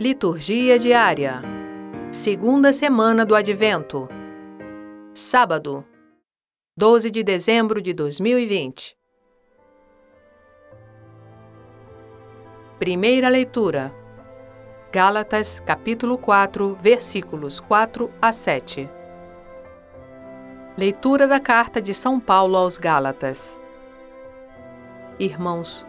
Liturgia diária. Segunda semana do Advento. Sábado, 12 de dezembro de 2020. Primeira leitura. Gálatas, capítulo 4, versículos 4 a 7. Leitura da carta de São Paulo aos Gálatas. Irmãos,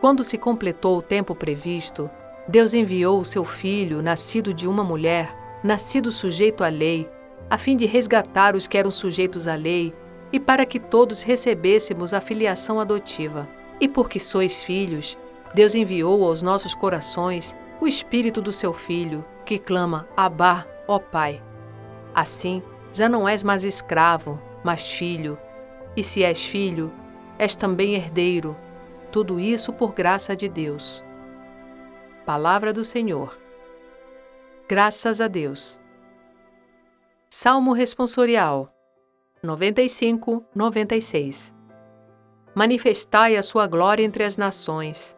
quando se completou o tempo previsto, Deus enviou o seu filho, nascido de uma mulher, nascido sujeito à lei, a fim de resgatar os que eram sujeitos à lei e para que todos recebêssemos a filiação adotiva. E porque sois filhos, Deus enviou aos nossos corações o espírito do seu filho, que clama: Abá, ó Pai. Assim, já não és mais escravo, mas filho. E se és filho, és também herdeiro. Tudo isso por graça de Deus. Palavra do Senhor. Graças a Deus. Salmo Responsorial 95, 96 Manifestai a sua glória entre as nações.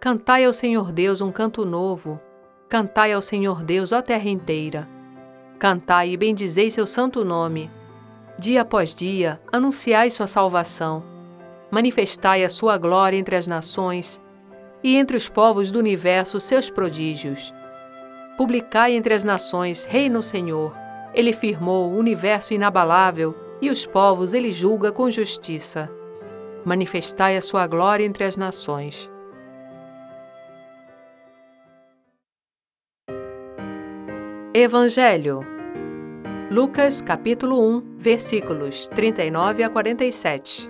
Cantai ao Senhor Deus um canto novo. Cantai ao Senhor Deus, ó terra inteira. Cantai e bendizei seu santo nome. Dia após dia, anunciai sua salvação. Manifestai a sua glória entre as nações e entre os povos do universo seus prodígios. Publicai entre as nações, reina o Senhor. Ele firmou o universo inabalável e os povos ele julga com justiça. Manifestai a sua glória entre as nações. Evangelho Lucas capítulo 1, versículos 39 a 47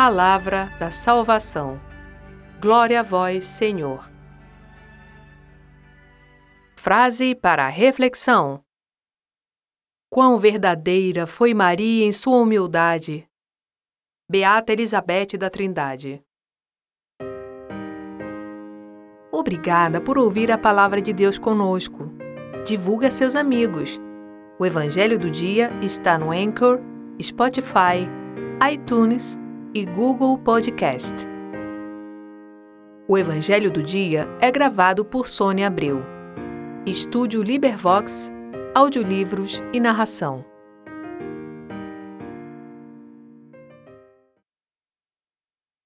Palavra da salvação. Glória a vós, Senhor. Frase para reflexão: Quão verdadeira foi Maria em sua humildade. Beata Elizabeth da Trindade. Obrigada por ouvir a palavra de Deus conosco. Divulgue a seus amigos. O Evangelho do Dia está no Anchor, Spotify, iTunes e Google Podcast. O Evangelho do Dia é gravado por Sônia Abreu. Estúdio Libervox, audiolivros e narração.